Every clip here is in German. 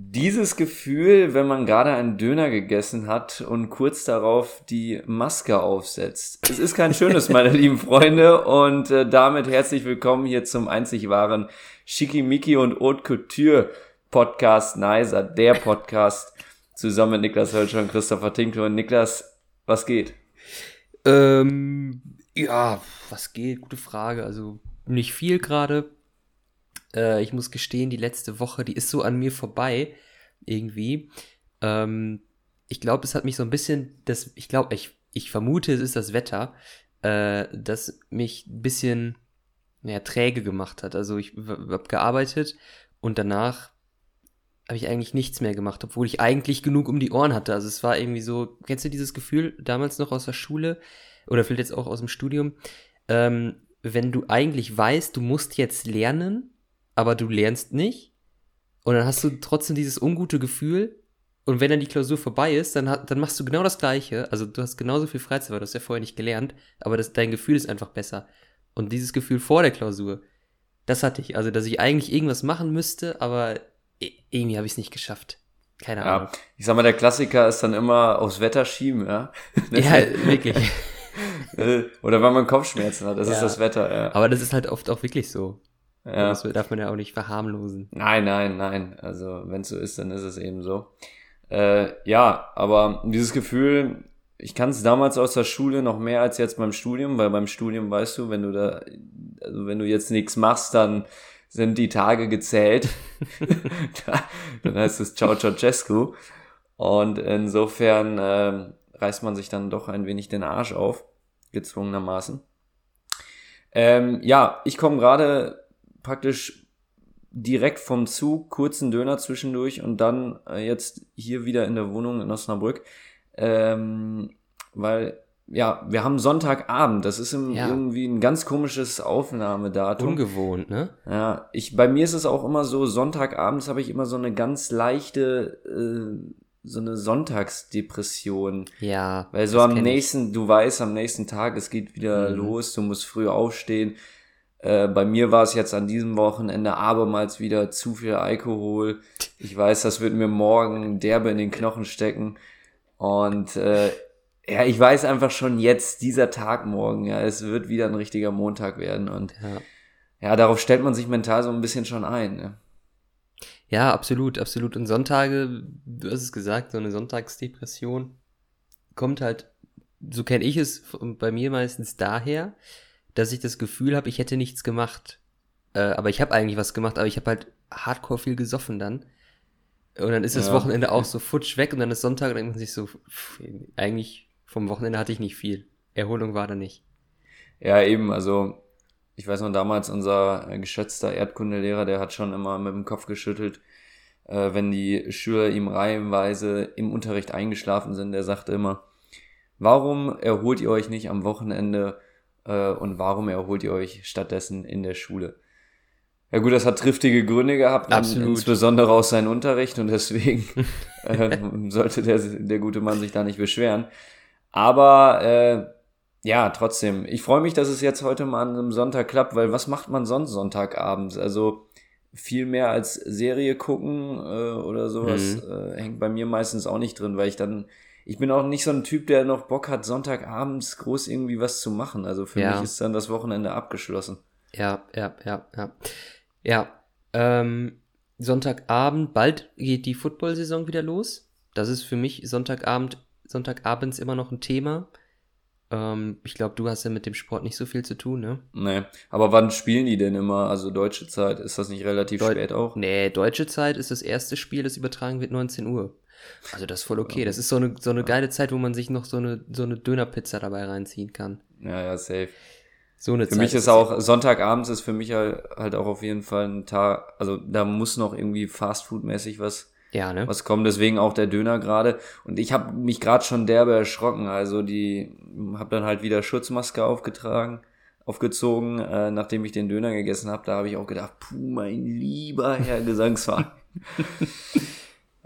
dieses Gefühl, wenn man gerade einen Döner gegessen hat und kurz darauf die Maske aufsetzt. Es ist kein schönes, meine lieben Freunde, und äh, damit herzlich willkommen hier zum einzig wahren Schickimicki und Haute Couture Podcast Nicer, der Podcast zusammen mit Niklas Hölscher und Christopher Tinkler. Und Niklas, was geht? Ähm, ja, was geht? Gute Frage. Also nicht viel gerade. Äh, ich muss gestehen, die letzte Woche, die ist so an mir vorbei, irgendwie. Ähm, ich glaube, es hat mich so ein bisschen, das, ich glaube, ich, ich vermute, es ist das Wetter, äh, das mich ein bisschen ja, träge gemacht hat. Also ich habe gearbeitet und danach habe ich eigentlich nichts mehr gemacht, obwohl ich eigentlich genug um die Ohren hatte. Also es war irgendwie so, kennst du dieses Gefühl damals noch aus der Schule oder vielleicht jetzt auch aus dem Studium, ähm, wenn du eigentlich weißt, du musst jetzt lernen, aber du lernst nicht. Und dann hast du trotzdem dieses ungute Gefühl. Und wenn dann die Klausur vorbei ist, dann, hat, dann machst du genau das Gleiche. Also du hast genauso viel Freizeit, weil du hast ja vorher nicht gelernt. Aber das, dein Gefühl ist einfach besser. Und dieses Gefühl vor der Klausur, das hatte ich. Also, dass ich eigentlich irgendwas machen müsste, aber irgendwie habe ich es nicht geschafft. Keine Ahnung. Ja, ich sag mal, der Klassiker ist dann immer aufs Wetter schieben, ja. ja, wirklich. Oder wenn man Kopfschmerzen hat, das ja. ist das Wetter, ja. Aber das ist halt oft auch wirklich so. Ja. Das darf man ja auch nicht verharmlosen. Nein, nein, nein. Also wenn es so ist, dann ist es eben so. Äh, ja, aber dieses Gefühl, ich kann es damals aus der Schule noch mehr als jetzt beim Studium, weil beim Studium weißt du, wenn du da, also wenn du jetzt nichts machst, dann sind die Tage gezählt. dann heißt es Ciao Ceausescu. Und insofern äh, reißt man sich dann doch ein wenig den Arsch auf, gezwungenermaßen. Ähm, ja, ich komme gerade praktisch direkt vom Zug, kurzen Döner zwischendurch und dann äh, jetzt hier wieder in der Wohnung in Osnabrück. Ähm, weil, ja, wir haben Sonntagabend. Das ist im, ja. irgendwie ein ganz komisches Aufnahmedatum. Ungewohnt, ne? Ja, ich, bei mir ist es auch immer so, Sonntagabends habe ich immer so eine ganz leichte, äh, so eine Sonntagsdepression. Ja. Weil so am nächsten, ich. du weißt, am nächsten Tag, es geht wieder mhm. los, du musst früh aufstehen äh, bei mir war es jetzt an diesem Wochenende abermals wieder zu viel Alkohol. Ich weiß, das wird mir morgen derbe in den Knochen stecken. Und äh, ja, ich weiß einfach schon jetzt, dieser Tag morgen, ja, es wird wieder ein richtiger Montag werden. Und ja, ja darauf stellt man sich mental so ein bisschen schon ein. Ne? Ja, absolut, absolut. Und Sonntage, du hast es gesagt, so eine Sonntagsdepression kommt halt, so kenne ich es bei mir meistens daher, dass ich das Gefühl habe, ich hätte nichts gemacht. Äh, aber ich habe eigentlich was gemacht, aber ich habe halt hardcore viel gesoffen dann. Und dann ist das ja. Wochenende auch so futsch weg und dann ist Sonntag und dann denkt man sich so, pff, eigentlich vom Wochenende hatte ich nicht viel. Erholung war da nicht. Ja, eben, also ich weiß noch damals, unser geschätzter Erdkundelehrer, der hat schon immer mit dem Kopf geschüttelt, äh, wenn die Schüler ihm reihenweise im Unterricht eingeschlafen sind. Der sagte immer, warum erholt ihr euch nicht am Wochenende äh, und warum erholt ihr euch stattdessen in der Schule? Ja gut, das hat triftige Gründe gehabt, Absolut. insbesondere aus seinem Unterricht und deswegen äh, sollte der, der gute Mann sich da nicht beschweren. Aber äh, ja, trotzdem, ich freue mich, dass es jetzt heute mal an einem Sonntag klappt, weil was macht man sonst Sonntagabends? Also viel mehr als Serie gucken äh, oder sowas mhm. äh, hängt bei mir meistens auch nicht drin, weil ich dann ich bin auch nicht so ein Typ, der noch Bock hat, Sonntagabends groß irgendwie was zu machen. Also für ja. mich ist dann das Wochenende abgeschlossen. Ja, ja, ja, ja. Ja, ähm, Sonntagabend, bald geht die Football-Saison wieder los. Das ist für mich Sonntagabend, Sonntagabends immer noch ein Thema. Ähm, ich glaube, du hast ja mit dem Sport nicht so viel zu tun, ne? Nee, aber wann spielen die denn immer? Also deutsche Zeit, ist das nicht relativ Deu spät auch? Nee, deutsche Zeit ist das erste Spiel, das übertragen wird 19 Uhr. Also das ist voll okay. Das ist so eine, so eine geile Zeit, wo man sich noch so eine, so eine Dönerpizza dabei reinziehen kann. Ja, ja, safe. So eine für Zeit mich ist auch, Sonntagabends ist für mich halt, halt auch auf jeden Fall ein Tag, also da muss noch irgendwie Fastfood-mäßig was, ja, ne? was kommen, deswegen auch der Döner gerade. Und ich habe mich gerade schon derbe erschrocken, also die, habe dann halt wieder Schutzmaske aufgetragen, aufgezogen, äh, nachdem ich den Döner gegessen habe, da habe ich auch gedacht, puh, mein lieber Herr Gesangsverein.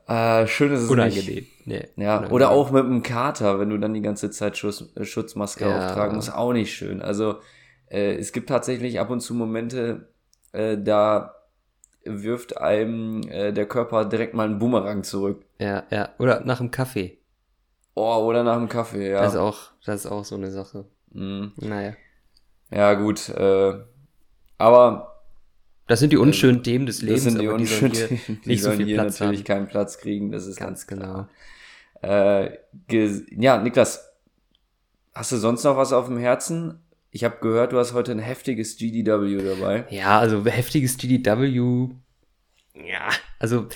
Äh, schön ist es Unangenehm. nicht. Nee, ja, unangenehm. oder auch mit einem Kater, wenn du dann die ganze Zeit Schutz, äh, Schutzmaske ja. auftragen musst, auch nicht schön. Also äh, es gibt tatsächlich ab und zu Momente, äh, da wirft einem äh, der Körper direkt mal einen Boomerang zurück. Ja, ja. Oder nach dem Kaffee. Oh, oder nach dem Kaffee, ja. Das ist auch, das ist auch so eine Sache. Mhm. Naja. Ja, gut. Äh, aber Das sind die unschönen Themen des das Lebens, sind die aber die sollen unschönen, hier die nicht so viel hier Platz natürlich haben. keinen Platz kriegen. Das ist Ganz genau. Äh, ja, Niklas, hast du sonst noch was auf dem Herzen? Ich habe gehört, du hast heute ein heftiges GDW dabei. Ja, also heftiges GDW. Ja, also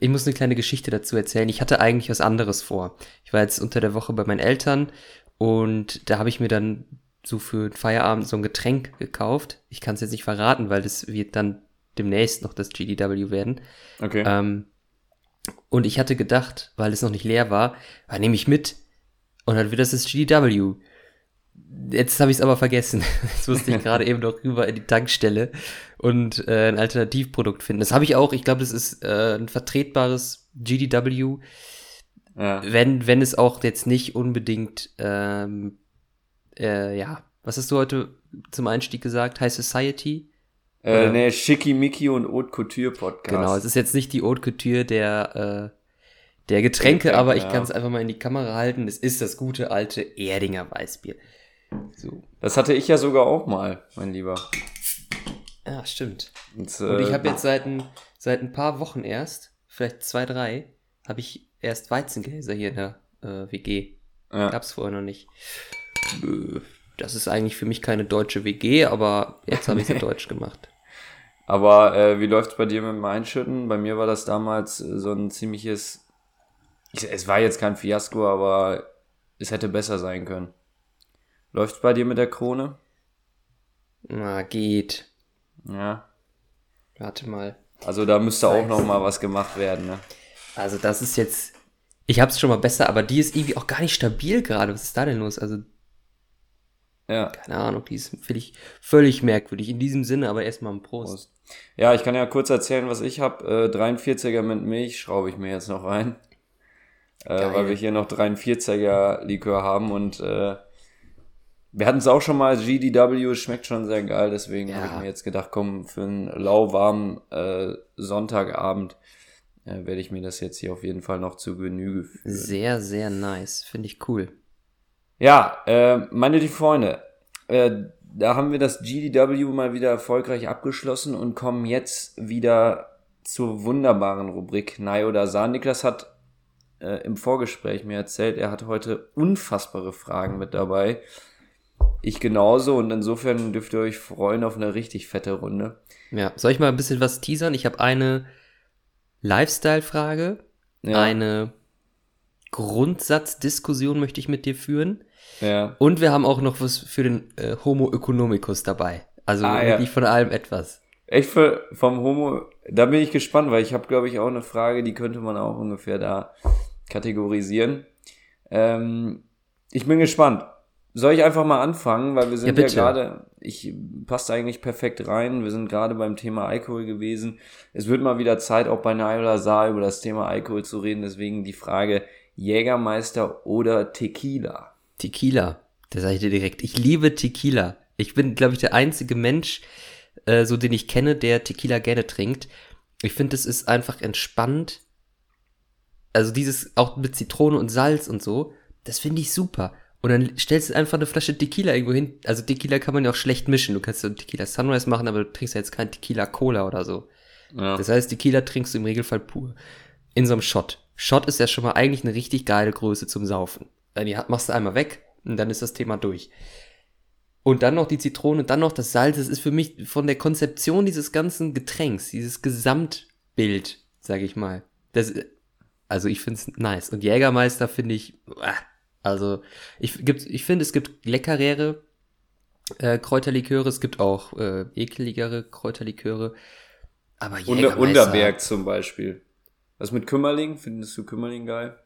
ich muss eine kleine Geschichte dazu erzählen. Ich hatte eigentlich was anderes vor. Ich war jetzt unter der Woche bei meinen Eltern und da habe ich mir dann so für den Feierabend so ein Getränk gekauft. Ich kann es jetzt nicht verraten, weil das wird dann demnächst noch das GDW werden. Okay. Ähm, und ich hatte gedacht, weil es noch nicht leer war, ah, nehme ich mit. Und dann wird das das GDW. Jetzt habe ich es aber vergessen. Jetzt musste ich gerade eben noch rüber in die Tankstelle und äh, ein Alternativprodukt finden. Das habe ich auch. Ich glaube, das ist äh, ein vertretbares GDW, ja. wenn, wenn es auch jetzt nicht unbedingt, ähm, äh, ja, was hast du heute zum Einstieg gesagt? High Society? Äh, nee, Schickimicki und Haute Couture Podcast. Genau, es ist jetzt nicht die Haute Couture der, äh, der Getränke, Getränke, aber ich ja. kann es einfach mal in die Kamera halten. Es ist das gute alte Erdinger Weißbier. So. Das hatte ich ja sogar auch mal, mein Lieber. Ja, stimmt. Und, Und ich äh, habe jetzt seit ein, seit ein paar Wochen erst, vielleicht zwei, drei, habe ich erst Weizengläser hier in der äh, WG. ja. Gab's vorher noch nicht. Äh, Das ist eigentlich für mich keine deutsche WG, aber jetzt habe ich sie deutsch gemacht. Aber äh, wie läuft's bei dir mit dem Einschütten? Bei mir war das damals äh, so ein ziemliches. Ich, es war jetzt kein Fiasko, aber es hätte besser sein können. Läuft's bei dir mit der Krone? Na, geht. Ja. Warte mal. Also da müsste auch noch mal was gemacht werden, ne? Also das ist jetzt, ich hab's schon mal besser, aber die ist irgendwie auch gar nicht stabil gerade. Was ist da denn los? Also Ja. keine Ahnung, die ist völlig, völlig merkwürdig. In diesem Sinne, aber erstmal ein Prost. Prost. Ja, ich kann ja kurz erzählen, was ich habe. Äh, 43er mit Milch schraube ich mir jetzt noch rein. Äh, weil wir hier noch 43er Likör haben und äh, wir hatten es auch schon mal, GDW schmeckt schon sehr geil, deswegen Ja. habe ich mir jetzt gedacht, komm, für einen lauwarmen äh, Sonntagabend äh, werde ich mir das jetzt hier auf jeden Fall noch zu Genüge führen. Sehr, sehr nice. Finde ich cool. Ja, äh, meine lieben Freunde, äh, da haben wir das GDW mal wieder erfolgreich abgeschlossen und kommen jetzt wieder zur wunderbaren Rubrik Nei oder Sa. Niklas hat äh, im Vorgespräch mir erzählt, er hat heute unfassbare Fragen mit dabei. Ich genauso und insofern dürft ihr euch freuen auf eine richtig fette Runde. Ja, soll ich mal ein bisschen was teasern? Ich habe eine Lifestyle-Frage, Ja, eine Grundsatzdiskussion möchte ich mit dir führen. Ja. Und wir haben auch noch was für den äh, Homo economicus dabei. Also Ah, ja. wirklich von allem etwas. Echt für, vom Homo, da bin ich gespannt, weil ich habe, glaube ich, auch eine Frage, die könnte man auch ungefähr da kategorisieren. Ähm, ich bin gespannt. Soll ich einfach mal anfangen, weil wir sind Ja, ja, gerade, ich passt eigentlich perfekt rein. Wir sind gerade beim Thema Alkohol gewesen. Es wird mal wieder Zeit, auch bei Nai oder Saar über das Thema Alkohol zu reden. Deswegen die Frage Jägermeister oder Tequila. Tequila. Da sage ich dir direkt. Ich liebe Tequila. Ich bin, glaube ich, der einzige Mensch, äh, so den ich kenne, der Tequila gerne trinkt. Ich finde, es ist einfach entspannt. Also dieses auch mit Zitrone und Salz und so, das finde ich super. Und dann stellst du einfach eine Flasche Tequila irgendwo hin. Also Tequila kann man ja auch schlecht mischen. Du kannst so Tequila Sunrise machen, aber du trinkst ja jetzt kein Tequila Cola oder so. Ja. Das heißt, Tequila trinkst du im Regelfall pur. In so einem Shot. Shot ist ja schon mal eigentlich eine richtig geile Größe zum Saufen. Die machst du einmal weg und dann ist das Thema durch. Und dann noch die Zitrone und dann noch das Salz. Das ist für mich von der Konzeption dieses ganzen Getränks, dieses Gesamtbild, sage ich mal. Das, also ich finde es nice. Und Jägermeister finde ich, ah, also ich, gibt- ich finde, es gibt leckerere äh, Kräuterliköre, es gibt auch äh, ekeligere Kräuterliköre. Aber Unter, Jägermeister, Unterberg zum Beispiel. Was mit Kümmerling? Findest du Kümmerling geil?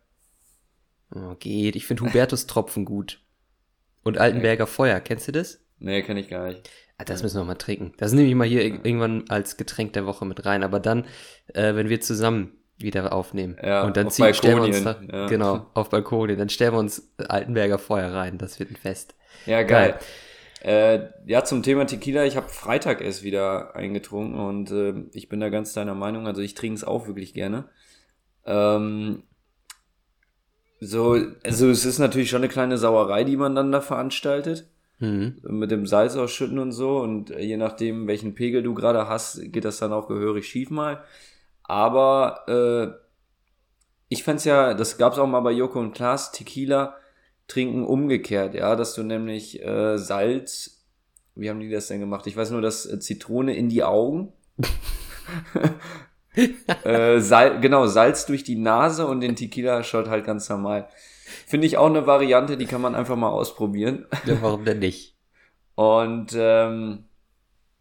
Oh, geht. Ich finde Hubertus-Tropfen gut. Und Altenberger Feuer, kennst du das? Nee, kenn ich gar nicht. Ah, das müssen wir mal trinken. Das nehme ich mal hier ir- irgendwann als Getränk der Woche mit rein. Aber dann, äh, wenn wir zusammen wieder aufnehmen. Ja, und dann auf zieh, stellen wir uns da, ja. genau, auf Balkonien. Dann stellen wir uns Altenberger Feuer rein. Das wird ein Fest. Ja, geil. Äh, ja, zum Thema Tequila, ich habe Freitag erst wieder eingetrunken und äh, ich bin da ganz deiner Meinung. Also ich trinke es auch wirklich gerne. Ähm, so, also es ist natürlich schon eine kleine Sauerei, die man dann da veranstaltet. Mhm. Mit dem Salz ausschütten und so. Und je nachdem, welchen Pegel du gerade hast, geht das dann auch gehörig schief mal. Aber äh, ich fand's ja, das gab's auch mal bei Joko und Klaas, Tequila trinken umgekehrt, ja, dass du nämlich äh, Salz, wie haben die das denn gemacht? Ich weiß nur, dass äh, Zitrone in die Augen. äh, Sal genau, Salz durch die Nase und den Tequila-Shot halt ganz normal. Finde ich auch eine Variante, die kann man einfach mal ausprobieren. Ja, warum denn nicht? Und ähm,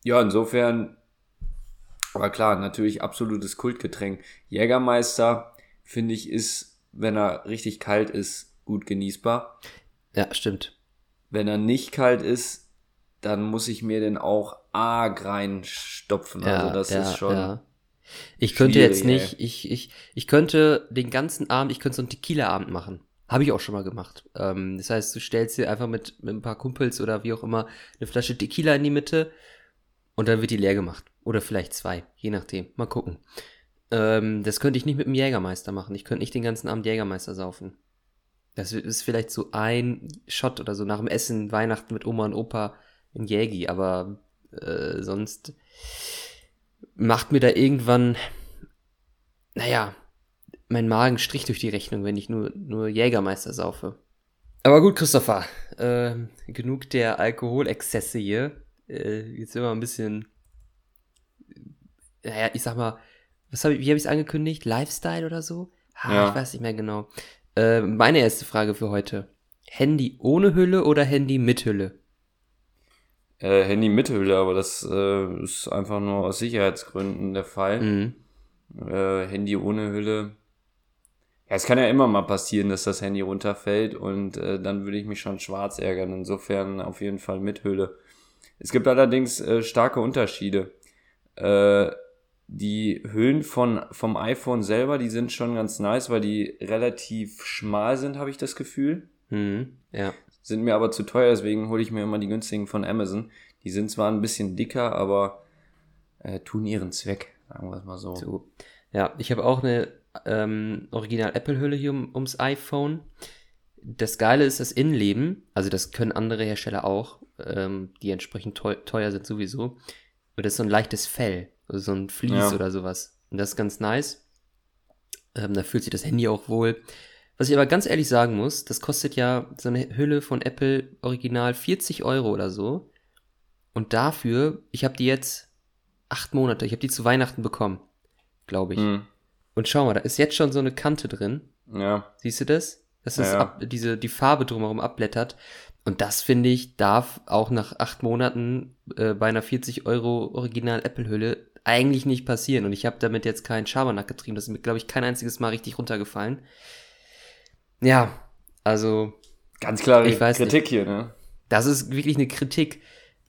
ja, insofern, aber klar, natürlich absolutes Kultgetränk. Jägermeister, finde ich, ist, wenn er richtig kalt ist, gut genießbar. Ja, stimmt. Wenn er nicht kalt ist, dann muss ich mir den auch arg reinstopfen. Ja, also das ja, ist schon. ja. Ich könnte jetzt nicht, ich, ich, ich könnte den ganzen Abend, ich könnte so einen Tequila-Abend machen. Habe ich auch schon mal gemacht. Ähm, das heißt, du stellst dir einfach mit, mit ein paar Kumpels oder wie auch immer eine Flasche Tequila in die Mitte und dann wird die leer gemacht. Oder vielleicht zwei, je nachdem. Mal gucken. Ähm, das könnte ich nicht mit dem Jägermeister machen. Ich könnte nicht den ganzen Abend Jägermeister saufen. Das ist vielleicht so ein Shot oder so nach dem Essen, Weihnachten mit Oma und Opa in Jägi, aber äh, sonst macht mir da irgendwann, naja, mein Magen strich durch die Rechnung, wenn ich nur, nur Jägermeister saufe. Aber gut, Christopher, äh, genug der Alkoholexzesse hier. Äh, jetzt sind wir ein bisschen, naja, ich sag mal, was hab ich, wie habe ich es angekündigt? Lifestyle oder so? Ah, Ja. Ich weiß nicht mehr genau. Äh, meine erste Frage für heute. Handy ohne Hülle oder Handy mit Hülle? Äh, Handy mit Hülle, aber das äh, ist einfach nur aus Sicherheitsgründen der Fall. Mhm. Äh, Handy ohne Hülle. Ja, es kann ja immer mal passieren, dass das Handy runterfällt und äh, dann würde ich mich schon schwarz ärgern. Insofern auf jeden Fall mit Hülle. Es gibt allerdings äh, starke Unterschiede. Äh, die Hüllen von, vom iPhone selber, die sind schon ganz nice, weil die relativ schmal sind, habe ich das Gefühl. Mhm. Ja. Sind mir aber zu teuer, deswegen hole ich mir immer die günstigen von Amazon. Die sind zwar ein bisschen dicker, aber äh, tun ihren Zweck, sagen wir es mal so. So. Ja, ich habe auch eine ähm, Original Apple-Hülle hier um, ums iPhone. Das Geile ist das Innenleben, also das können andere Hersteller auch, ähm, die entsprechend teu teuer sind sowieso. Aber das ist so ein leichtes Fell, also so ein Vlies Ja. oder sowas. Und das ist ganz nice. Ähm, da fühlt sich das Handy auch wohl. Was ich aber ganz ehrlich sagen muss, das kostet ja so eine Hülle von Apple original 40 Euro oder so. Und dafür, ich habe die jetzt acht Monate, ich habe die zu Weihnachten bekommen, glaube ich. Hm, Und schau mal, da ist jetzt schon so eine Kante drin. ja, Siehst du das? Dass das Ja, ja. ab, diese, die Farbe drumherum abblättert. Und das finde ich, darf auch nach acht Monaten äh, bei einer 40 Euro Original Apple Hülle eigentlich nicht passieren. Und ich habe damit jetzt keinen Schabernack getrieben. Das ist mir, glaube ich, kein einziges Mal richtig runtergefallen. Ja, also ganz klare Ich weiß Kritik hier, ne? das ist wirklich eine Kritik.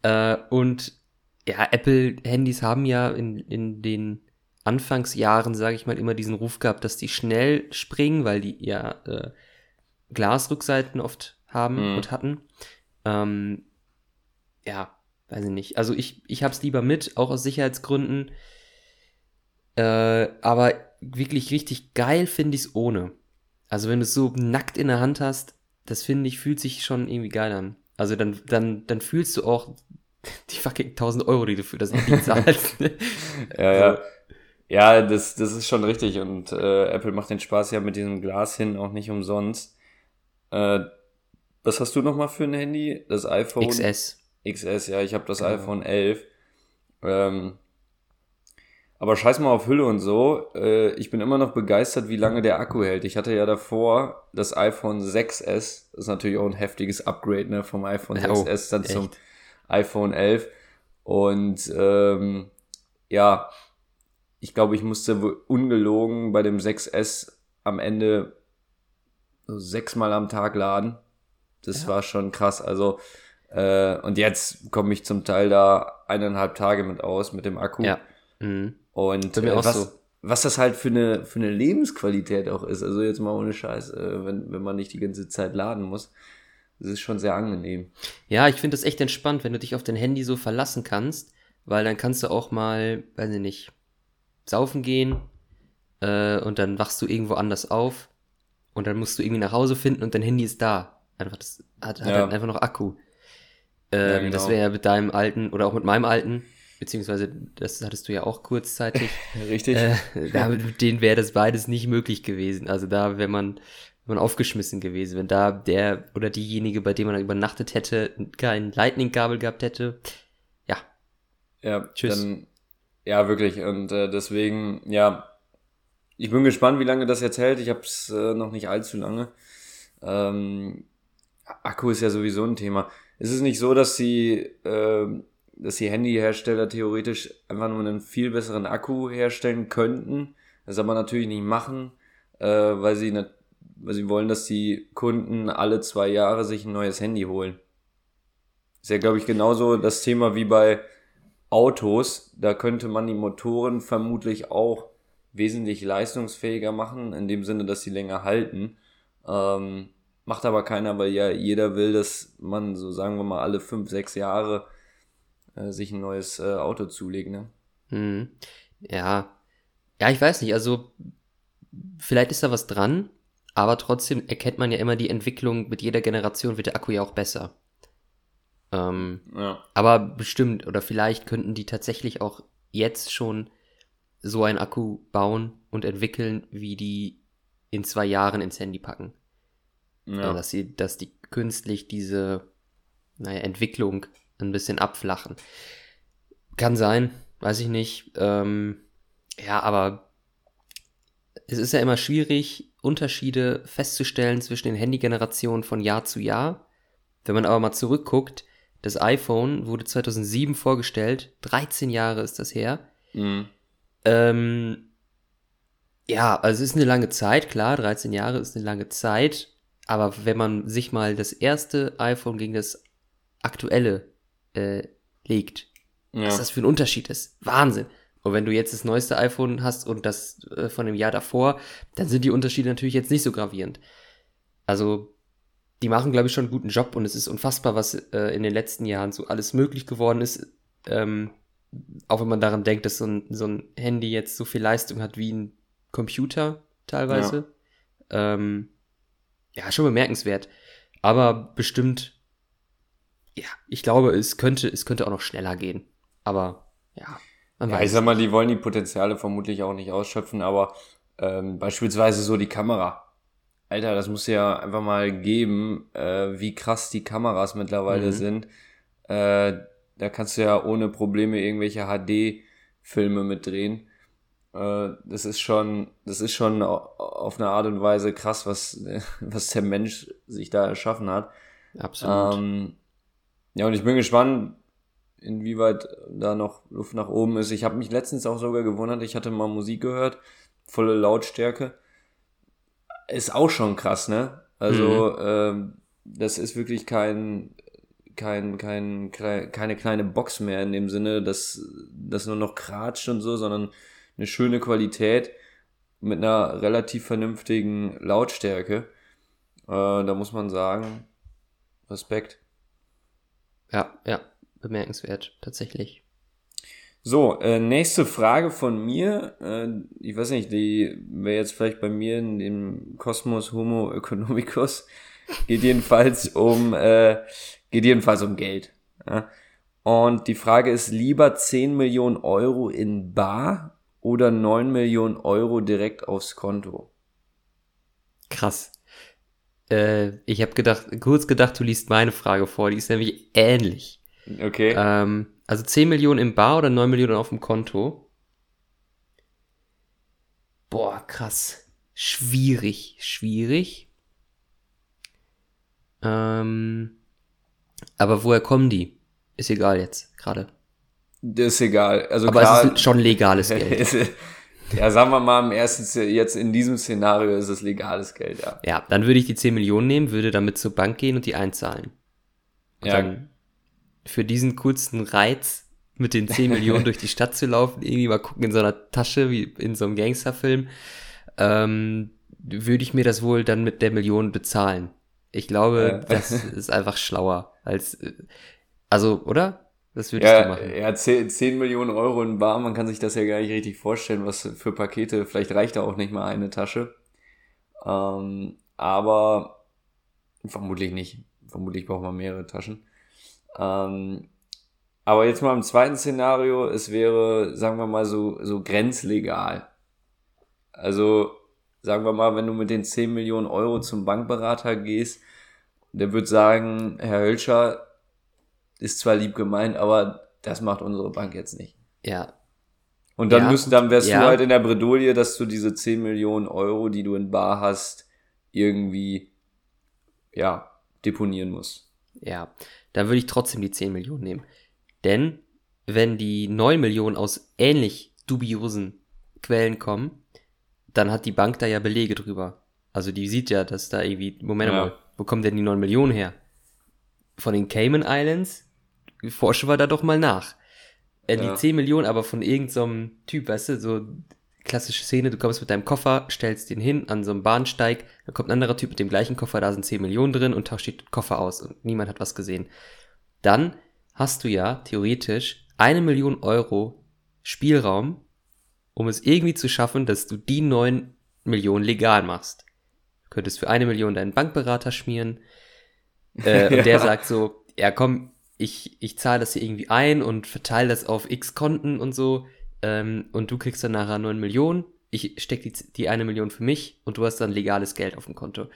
Äh, und ja, Apple-Handys haben ja in, in den Anfangsjahren, sage ich mal, immer diesen Ruf gehabt, dass die schnell springen, weil die ja äh, Glasrückseiten oft haben Mhm. und hatten. Ähm, ja, weiß ich nicht. Also ich, ich hab's lieber mit, auch aus Sicherheitsgründen. Äh, aber wirklich richtig geil finde ich's ohne. Also wenn du es so nackt in der Hand hast, das finde ich, fühlt sich schon irgendwie geil an. Also dann, dann, dann fühlst du auch die fucking 1000 Euro, die du für das Handy zahlst. Ja, ja. Ja, das, das ist schon richtig und äh, Apple macht den Spaß ja mit diesem Glas hin auch nicht umsonst. Äh, was hast du nochmal für ein Handy? Das iPhone XS. XS, ja, ich habe das Genau. iPhone 11. Ähm, aber scheiß mal auf Hülle und so. Äh, ich bin immer noch begeistert, wie lange der Akku hält. Ich hatte ja davor das iPhone 6S. Das ist natürlich auch ein heftiges Upgrade ne, vom iPhone oh, 6S dann zum echt. iPhone 11. Und ähm, ja, ich glaube, ich musste ungelogen bei dem 6S am Ende so sechsmal am Tag laden. Das Ja. war schon krass. Also, äh, und jetzt komme ich zum Teil da eineinhalb Tage mit aus mit dem Akku. Ja. Mhm. Und äh, was, so. was das halt für eine, für eine Lebensqualität auch ist. Also jetzt mal ohne Scheiß, äh, wenn, wenn man nicht die ganze Zeit laden muss. das ist schon sehr angenehm. Ja, ich finde das echt entspannt, wenn du dich auf dein Handy so verlassen kannst, weil dann kannst du auch mal, weiß ich nicht, saufen gehen äh, und dann wachst du irgendwo anders auf und dann musst du irgendwie nach Hause finden und dein Handy ist da. Einfach, das hat, hat Ja. dann einfach noch Akku. Ähm, Ja, genau. Das wäre ja mit deinem alten oder auch mit meinem alten, beziehungsweise das hattest du ja auch kurzzeitig. Richtig? äh, da, mit denen wäre das beides nicht möglich gewesen. Also da wäre man, wär man aufgeschmissen gewesen. Wenn da der oder diejenige, bei dem man übernachtet hätte, kein Lightning-Kabel gehabt hätte. Ja, Ja, Tschüss. Dann, ja, wirklich. Und äh, deswegen, ja, ich bin gespannt, wie lange das jetzt hält. Ich habe es äh, noch nicht allzu lange. Ähm, Akku ist ja sowieso ein Thema. Ist es nicht so, dass die, äh, dass die Handyhersteller theoretisch einfach nur einen viel besseren Akku herstellen könnten, das aber natürlich nicht machen, äh, weil sie nat- weil sie wollen, dass die Kunden alle zwei Jahre sich ein neues Handy holen. Ist ja, glaube ich, genauso das Thema wie bei Autos. Da könnte man die Motoren vermutlich auch wesentlich leistungsfähiger machen, in dem Sinne, dass sie länger halten. Ähm, macht aber keiner, weil ja jeder will, dass man so sagen wir mal alle fünf, sechs Jahre äh, sich ein neues äh, Auto zulegt. Ne? hm. ja. Ja, ich weiß nicht. Also vielleicht ist da was dran, aber trotzdem erkennt man ja immer die Entwicklung. Mit jeder Generation wird der Akku ja auch besser. Ähm, Ja. Aber bestimmt, oder vielleicht könnten die tatsächlich auch jetzt schon so einen Akku bauen und entwickeln, wie die in zwei Jahren ins Handy packen. ja. Ja. Dass sie, dass die künstlich diese, naja, Entwicklung ein bisschen abflachen. Kann sein, weiß ich nicht. Ähm, ja, aber es ist ja immer schwierig, Unterschiede festzustellen zwischen den Handygenerationen von Jahr zu Jahr. Wenn man aber mal zurückguckt, das iPhone wurde 2007 vorgestellt, 13 Jahre ist das her. Mhm. Ähm, ja, also es ist eine lange Zeit, klar, 13 Jahre ist eine lange Zeit, aber wenn man sich mal das erste iPhone gegen das aktuelle äh, legt, ja. was das für ein Unterschied ist, Wahnsinn. Und wenn du jetzt das neueste iPhone hast und das äh, von dem Jahr davor, dann sind die Unterschiede natürlich jetzt nicht so gravierend. Also, die machen, glaube ich, schon einen guten Job und es ist unfassbar, was äh, in den letzten Jahren so alles möglich geworden ist. Ähm, auch wenn man daran denkt, dass so ein, so ein Handy jetzt so viel Leistung hat wie ein Computer teilweise. Ja, ähm, ja schon bemerkenswert. Aber bestimmt, ja, ich glaube, es könnte, es könnte auch noch schneller gehen. Aber ja, man Ja, ich sag mal, die wollen die Potenziale vermutlich auch nicht ausschöpfen, aber ähm, beispielsweise so die Kamera. Alter, das muss ja einfach mal geben, äh, wie krass die Kameras mittlerweile Mhm. sind. Äh, da kannst du ja ohne Probleme irgendwelche HD-Filme mitdrehen. Äh, das ist schon, das ist schon au- auf eine Art und Weise krass, was, was der Mensch sich da erschaffen hat. Absolut. Ähm, ja, und ich bin gespannt, inwieweit da noch Luft nach oben ist. Ich habe mich letztens auch sogar gewundert, ich hatte mal Musik gehört, volle Lautstärke. Ist auch schon krass, ne? Also, ähm, das ist wirklich kein, kein, kein, keine kleine Box mehr in dem Sinne, dass das nur noch kratscht und so, sondern eine schöne Qualität mit einer relativ vernünftigen Lautstärke. Äh, da muss man sagen, Respekt. Ja, ja, bemerkenswert, tatsächlich. So, äh, nächste Frage von mir. Äh, ich weiß nicht, die wäre jetzt vielleicht bei mir in dem Kosmos Homo economicus. Geht jedenfalls um, äh, geht jedenfalls um Geld. Ja? Und die Frage ist lieber 10 Millionen Euro in Bar oder 9 Millionen Euro direkt aufs Konto? Krass. Äh, ich habe gedacht, kurz gedacht, du liest meine Frage vor, die ist nämlich ähnlich. Okay. Ähm, also 10 Millionen im Bar oder 9 Millionen auf dem Konto? Boah, krass. Schwierig, schwierig. Ähm, aber woher kommen die? Ist egal jetzt, gerade. Das ist egal. Also Aber klar, es ist schon legales Geld. Ja, sagen wir mal, im ersten, jetzt in diesem Szenario ist es legales Geld, ja. Ja, dann würde ich die 10 Millionen nehmen, würde damit zur Bank gehen und die einzahlen. Und Ja. dann für diesen kurzen Reiz, mit den 10 Millionen durch die Stadt zu laufen, irgendwie mal gucken in so einer Tasche, wie in so einem Gangsterfilm, ähm, würde ich mir das wohl dann mit der Million bezahlen. Ich glaube, Äh. das ist einfach schlauer als, äh, also, oder? Das würdest du Ja, machen. ja 10, 10 Millionen Euro in Bar, man kann sich das ja gar nicht richtig vorstellen, was für Pakete, vielleicht reicht da auch nicht mal eine Tasche. Ähm, aber vermutlich nicht. Vermutlich braucht man mehrere Taschen. Ähm, aber jetzt mal im zweiten Szenario, es wäre, sagen wir mal, so, so grenzlegal. Also, sagen wir mal, wenn du mit den 10 Millionen Euro zum Bankberater gehst, der wird sagen, Herr Hölscher, ist zwar lieb gemeint, aber das macht unsere Bank jetzt nicht. Ja, Und dann Ja, müssen, dann wärst ja. du halt in der Bredouille, dass du diese 10 Millionen Euro, die du in Bar hast, irgendwie, ja, deponieren musst. ja. Da würde ich trotzdem die 10 Millionen nehmen. Denn, wenn die 9 Millionen aus ähnlich dubiosen Quellen kommen, dann hat die Bank da ja Belege drüber. Also die sieht ja, dass da irgendwie, Moment Ja. mal, wo kommen denn die 9 Millionen her? Von den Cayman Islands? Forschen wir da doch mal nach. Äh, Ja. Die 10 Millionen aber von irgendeinem Typ, weißt du, so klassische Szene, du kommst mit deinem Koffer, stellst den hin an so einem Bahnsteig, dann kommt ein anderer Typ mit dem gleichen Koffer, da sind 10 Millionen drin und tauscht den Koffer aus und niemand hat was gesehen. Dann hast du ja theoretisch eine Million Euro Spielraum, um es irgendwie zu schaffen, dass du die 9 Millionen legal machst. Du könntest für eine Million deinen Bankberater schmieren äh, und Ja. der sagt so, ja komm, ich, ich zahle das hier irgendwie ein und verteile das auf x Konten und so ähm, und du kriegst dann nachher 9 Millionen, ich steck die, die eine Million für mich und du hast dann legales Geld auf dem Konto.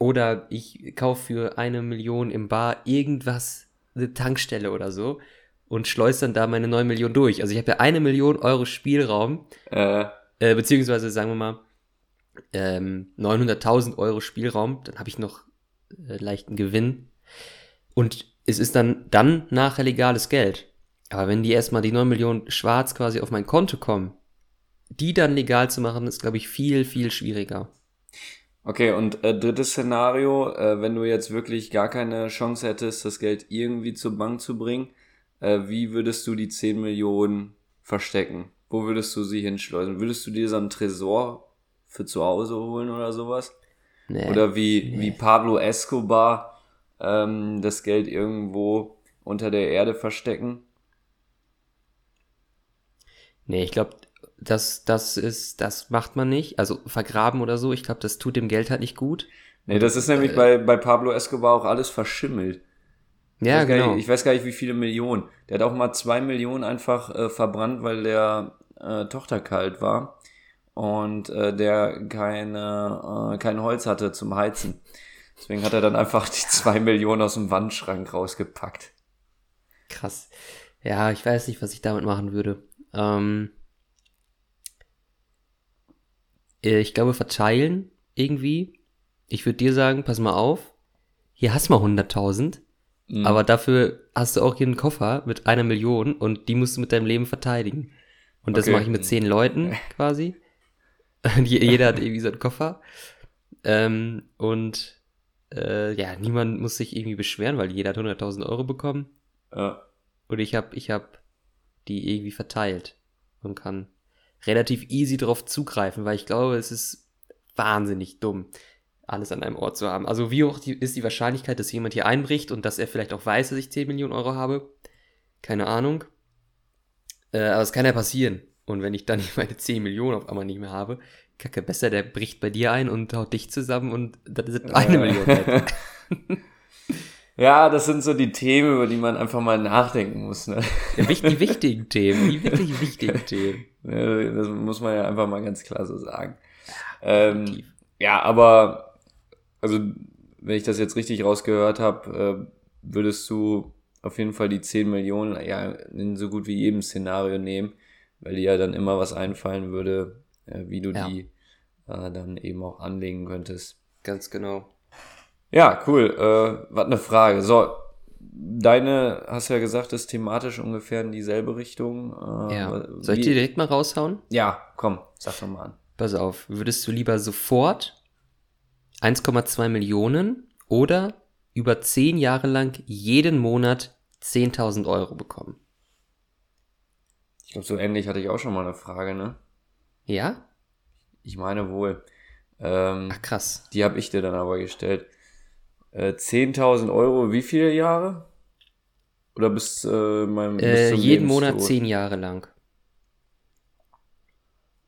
Oder ich kaufe für eine Million im Bar irgendwas, eine Tankstelle oder so und schleus dann da meine 9 Millionen durch. Also ich habe ja eine Million Euro Spielraum, Äh, äh, beziehungsweise sagen wir mal ähm, 900.000 Euro Spielraum, dann habe ich noch äh, leichten Gewinn. Und es ist dann, dann nachher legales Geld. Aber wenn die erstmal die 9 Millionen schwarz quasi auf mein Konto kommen, die dann legal zu machen, ist, glaube ich, viel, viel schwieriger. okay, und äh, drittes Szenario, äh, wenn du jetzt wirklich gar keine Chance hättest, das Geld irgendwie zur Bank zu bringen, äh, wie würdest du die 10 Millionen verstecken? Wo würdest du sie hinschleusen? Würdest du dir so einen Tresor für zu Hause holen oder sowas? Nee. Oder wie, wie Pablo Escobar ähm, das Geld irgendwo unter der Erde verstecken? Nee, ich glaube, das, das ist, das macht man nicht. Also vergraben oder so, ich glaube, das tut dem Geld halt nicht gut. Nee, das ist nämlich bei, bei Pablo Escobar auch alles verschimmelt. Ich Ja, gar genau. Nicht, ich weiß gar nicht, wie viele Millionen. Der hat auch mal zwei Millionen einfach äh, verbrannt, weil der äh, Tochter kalt war und äh, der keine, äh, kein Holz hatte zum Heizen. Deswegen hat er dann einfach die zwei Millionen aus dem Wandschrank rausgepackt. Krass. Ja, ich weiß nicht, was ich damit machen würde. Ähm, äh, ich glaube, verteilen irgendwie. Ich würde dir sagen, pass mal auf, hier hast du mal 100.000, Mhm. aber dafür hast du auch hier einen Koffer mit einer Million und die musst du mit deinem Leben verteidigen. Und das Okay. mache ich mit zehn Leuten quasi. Jeder hat irgendwie so einen Koffer. Ähm, und äh, ja, niemand muss sich irgendwie beschweren, weil jeder hat 100.000 Euro bekommen. Ja. Und ich habe ich hab die irgendwie verteilt und kann relativ easy drauf zugreifen, weil ich glaube, es ist wahnsinnig dumm, alles an einem Ort zu haben. Also wie hoch die, ist die Wahrscheinlichkeit, dass jemand hier einbricht und dass er vielleicht auch weiß, dass ich 10 Millionen Euro habe? Keine Ahnung. Äh, aber es kann ja passieren. Und wenn ich dann meine 10 Millionen auf einmal nicht mehr habe, kacke, besser, der bricht bei dir ein und haut dich zusammen und dann sind eine. Million ja, das sind so die Themen, über die man einfach mal nachdenken muss. Ne? Ja, die wichtigen Themen, die wirklich wichtigen Themen. Das muss man ja einfach mal ganz klar so sagen. Ähm, ja, aber also wenn ich das jetzt richtig rausgehört habe, äh, würdest du auf jeden Fall die 10 Millionen ja in so gut wie jedem Szenario nehmen, weil dir ja dann immer was einfallen würde, äh, wie du Ja. die äh, dann eben auch anlegen könntest. Ganz genau. Ja, cool. Äh, was eine Frage. So, deine, hast ja gesagt, ist thematisch ungefähr in dieselbe Richtung. Äh, Ja. Soll ich dir direkt mal raushauen? Ja, komm, sag doch mal an. Pass auf, würdest du lieber sofort 1,2 Millionen oder über 10 Jahre lang jeden Monat 10.000 Euro bekommen? Ich glaube, so ähnlich hatte ich auch schon mal eine Frage, ne? Ja? Ich meine wohl. Ähm, Ach krass. die habe ich dir dann aber gestellt. Äh, 10.000 Euro, wie viele Jahre? Oder bis äh, meinem bis Äh, zum jeden Monat zehn Jahre lang.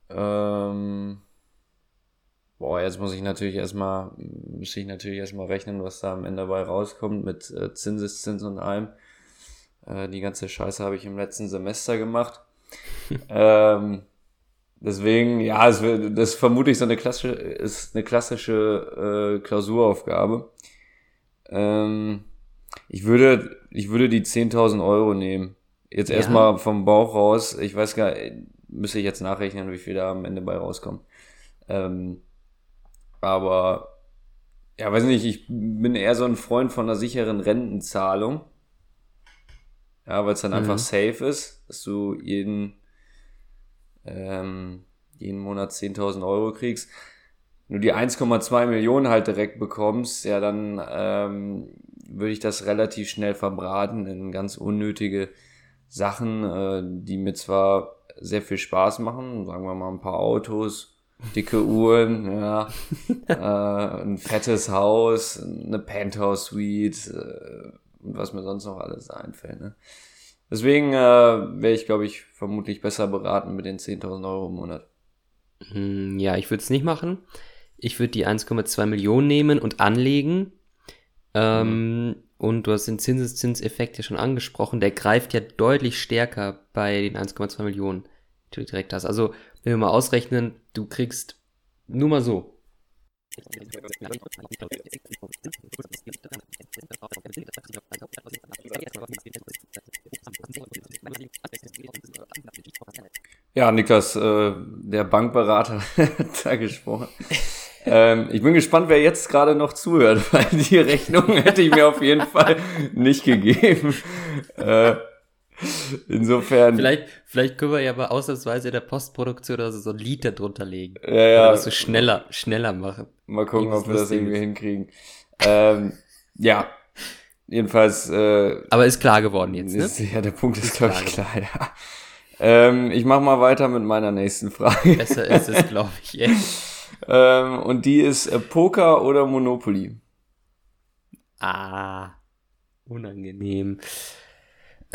Ähm, boah, jetzt muss ich natürlich erstmal, muss ich natürlich erstmal rechnen, was da am Ende dabei rauskommt mit äh, Zinseszins und allem. Äh, die ganze Scheiße habe ich im letzten Semester gemacht. ähm, deswegen, ja, es wird, das ist vermutlich so eine klassische, ist eine klassische äh, Klausuraufgabe. Ähm, ich würde, ich würde die 10.000 Euro nehmen. Jetzt Ja. erstmal vom Bauch raus. Ich weiß gar müsste ich jetzt nachrechnen, wie viel da am Ende bei rauskommt. Ähm, aber, ja, weiß nicht, ich bin eher so ein Freund von einer sicheren Rentenzahlung. Ja, weil es dann Mhm. einfach safe ist, dass du jeden, ähm, jeden Monat 10.000 Euro kriegst. Du die 1,2 Millionen halt direkt bekommst, ja, dann ähm, würde ich das relativ schnell verbraten in ganz unnötige Sachen, äh, die mir zwar sehr viel Spaß machen, sagen wir mal ein paar Autos, dicke Uhren, ja, äh, ein fettes Haus, eine Penthouse-Suite äh, und was mir sonst noch alles einfällt. Ne? Deswegen äh, wäre ich, glaube ich, vermutlich besser beraten mit den 10.000 Euro im Monat. Hm, ja, ich würde es nicht machen. Ich würde die 1,2 Millionen nehmen und anlegen. Ähm, Und du hast den Zinseszinseffekt ja schon angesprochen. Der greift ja deutlich stärker bei den 1,2 Millionen, die du direkt hast. Also, wenn wir mal ausrechnen, du kriegst nur mal so. Ja, Niklas, äh, der Bankberater hat da gesprochen. ähm, ich bin gespannt, wer jetzt gerade noch zuhört, weil die Rechnung hätte ich mir auf jeden Fall nicht gegeben. Äh, insofern. Vielleicht, vielleicht können wir ja mal ausnahmsweise in der Postproduktion oder so, ein Lied darunter legen. ja, ja, das so schneller, schneller machen. mal gucken, ob wir das irgendwie hinkriegen. Ähm, ja, jedenfalls. Äh, Aber ist klar geworden jetzt, ne? ist, ja, der Punkt ist, Ist glaube ich, klar klar, ja. Ähm, ich mache mal weiter mit meiner nächsten Frage. Besser ist es, glaube ich. ey. ähm, und die ist äh, Poker oder Monopoly? Ah, unangenehm.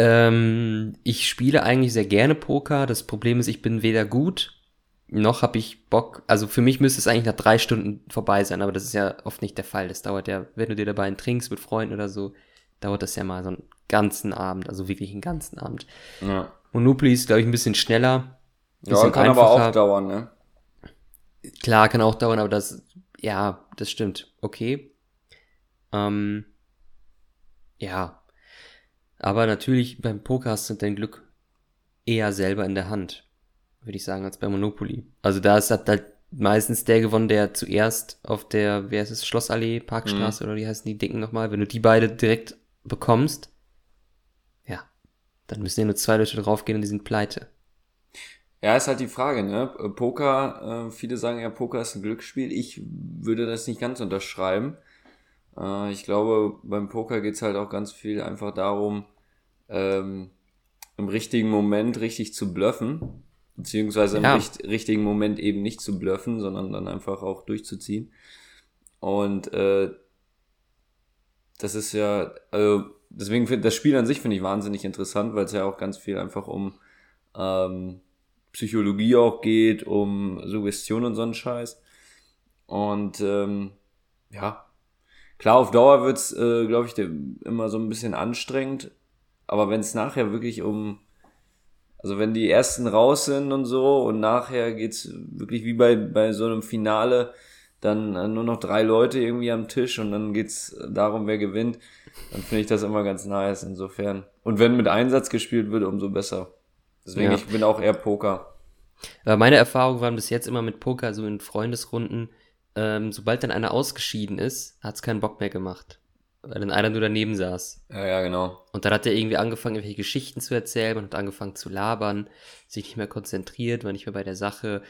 Ähm, ich spiele eigentlich sehr gerne Poker. Das Problem ist, ich bin weder gut, noch habe ich Bock. Also für mich müsste es eigentlich nach drei Stunden vorbei sein, aber das ist ja oft nicht der Fall. Das dauert ja, wenn du dir dabei einen trinkst mit Freunden oder so, dauert das ja mal so einen ganzen Abend, also wirklich einen ganzen Abend. Ja. Monopoly ist, glaube ich, ein bisschen schneller. Ja, bisschen kann aber auch einfacher. dauern, ne? Klar, kann auch dauern, aber das, ja, das stimmt. Okay. Ähm, ja. Aber natürlich beim Poker hast du dein Glück eher selber in der Hand, würde ich sagen, als bei Monopoly. Also da ist hat halt meistens der gewonnen, der zuerst auf der, wer ist es, Schlossallee, Parkstraße oder wie heißen die Dicken nochmal, wenn du die beide direkt bekommst, ja, dann müssen ja nur zwei Leute draufgehen und die sind pleite. Ja, ist halt die Frage, ne? Poker, äh, viele sagen ja, Poker ist ein Glücksspiel. Ich würde das nicht ganz unterschreiben. Äh, ich glaube, beim Poker geht's halt auch ganz viel einfach darum, ähm, im richtigen Moment richtig zu bluffen. Beziehungsweise im Ja. richt richtigen Moment eben nicht zu bluffen, sondern dann einfach auch durchzuziehen. Und äh, das ist ja, also deswegen finde das Spiel an sich finde ich wahnsinnig interessant, weil es ja auch ganz viel einfach um ähm, Psychologie auch geht, um Suggestion und so einen Scheiß. Und ähm, ja, klar, auf Dauer wird's, äh, glaube ich, immer so ein bisschen anstrengend. Aber wenn es nachher wirklich um, also wenn die ersten raus sind und so und nachher geht's wirklich wie bei, bei so einem Finale, dann äh, nur noch drei Leute irgendwie am Tisch und dann geht's darum, wer gewinnt, dann finde ich das immer ganz nice insofern. Und wenn mit Einsatz gespielt wird, umso besser. Deswegen, Ja. ich bin auch eher Poker. Aber meine Erfahrungen waren bis jetzt immer mit Poker, so in Freundesrunden, ähm, sobald dann einer ausgeschieden ist, hat's keinen Bock mehr gemacht. Weil dann einer nur daneben saß. Ja, ja, genau. Und dann hat er irgendwie angefangen, irgendwelche Geschichten zu erzählen, man hat angefangen zu labern, sich nicht mehr konzentriert, war nicht mehr bei der Sache.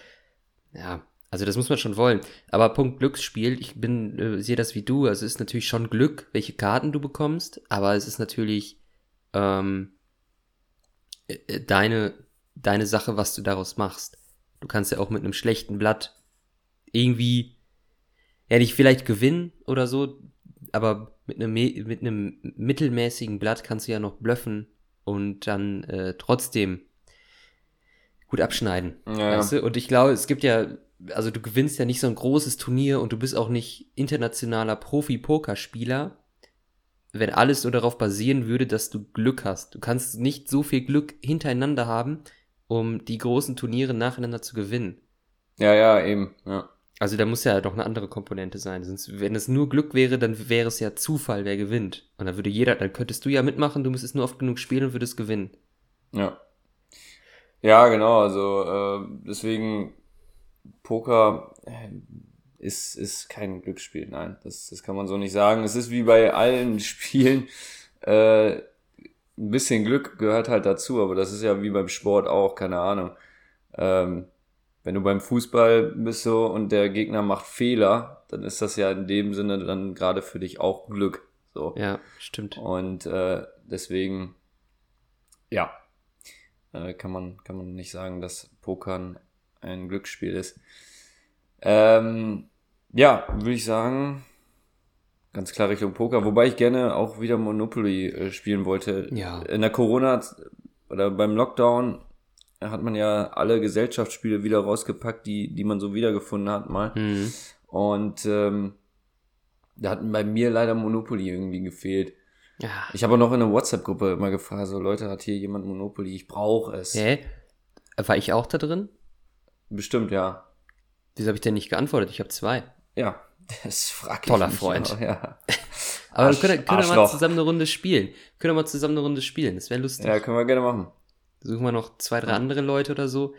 Ja, also das muss man schon wollen. Aber Punkt Glücksspiel, ich bin, äh, sehe das wie du, also es ist natürlich schon Glück, welche Karten du bekommst, aber es ist natürlich ähm, äh, äh, deine, deine Sache, was du daraus machst. Du kannst ja auch mit einem schlechten Blatt irgendwie, ja nicht vielleicht gewinnen oder so, aber mit einem, mit einem mittelmäßigen Blatt kannst du ja noch bluffen und dann äh, trotzdem gut abschneiden. Ja, Weißt du? Und ich glaube, es gibt ja, also du gewinnst ja nicht so ein großes Turnier und du bist auch nicht internationaler Profi-Pokerspieler, wenn alles nur darauf basieren würde, dass du Glück hast. Du kannst nicht so viel Glück hintereinander haben, um die großen Turniere nacheinander zu gewinnen. ja, ja, eben. Ja. Also da muss ja doch eine andere Komponente sein. Sonst, wenn es nur Glück wäre, dann wäre es ja Zufall, wer gewinnt. Und dann würde jeder, dann könntest du ja mitmachen, du müsstest nur oft genug spielen und würdest gewinnen. Ja. Ja, genau, also äh, deswegen Poker äh, ist, ist kein Glücksspiel, nein, das, das kann man so nicht sagen. Es ist wie bei allen Spielen, äh, ein bisschen Glück gehört halt dazu, aber das ist ja wie beim Sport auch, keine Ahnung. Ähm, wenn du beim Fußball bist so und der Gegner macht Fehler, dann ist das ja in dem Sinne dann gerade für dich auch Glück. So. Ja, stimmt. Und äh, deswegen, ja, äh, kann man kann man nicht sagen, dass Pokern ein Glücksspiel ist. Ähm, ja, würde ich sagen, ganz klar Richtung Poker, wobei ich gerne auch wieder Monopoly äh, spielen wollte. Ja. In der Corona oder beim Lockdown hat man ja alle Gesellschaftsspiele wieder rausgepackt, die die man so wiedergefunden hat mal. Mhm. Und ähm, da hat bei mir leider Monopoly irgendwie gefehlt. Ja. Ich habe auch noch in der WhatsApp-Gruppe immer gefragt, so Leute, hat hier jemand Monopoly? Ich brauche es. Hä? War ich auch da drin? Bestimmt, ja. Wieso habe ich denn nicht geantwortet? Ich habe zwei. Ja, das frag ich Toller mich Freund. auch, Ja. Aber Arsch- wir können, können wir mal zusammen eine Runde spielen. Können wir mal zusammen eine Runde spielen. Das wäre lustig. ja, können wir gerne machen. Suchen wir noch zwei, drei andere Leute oder so.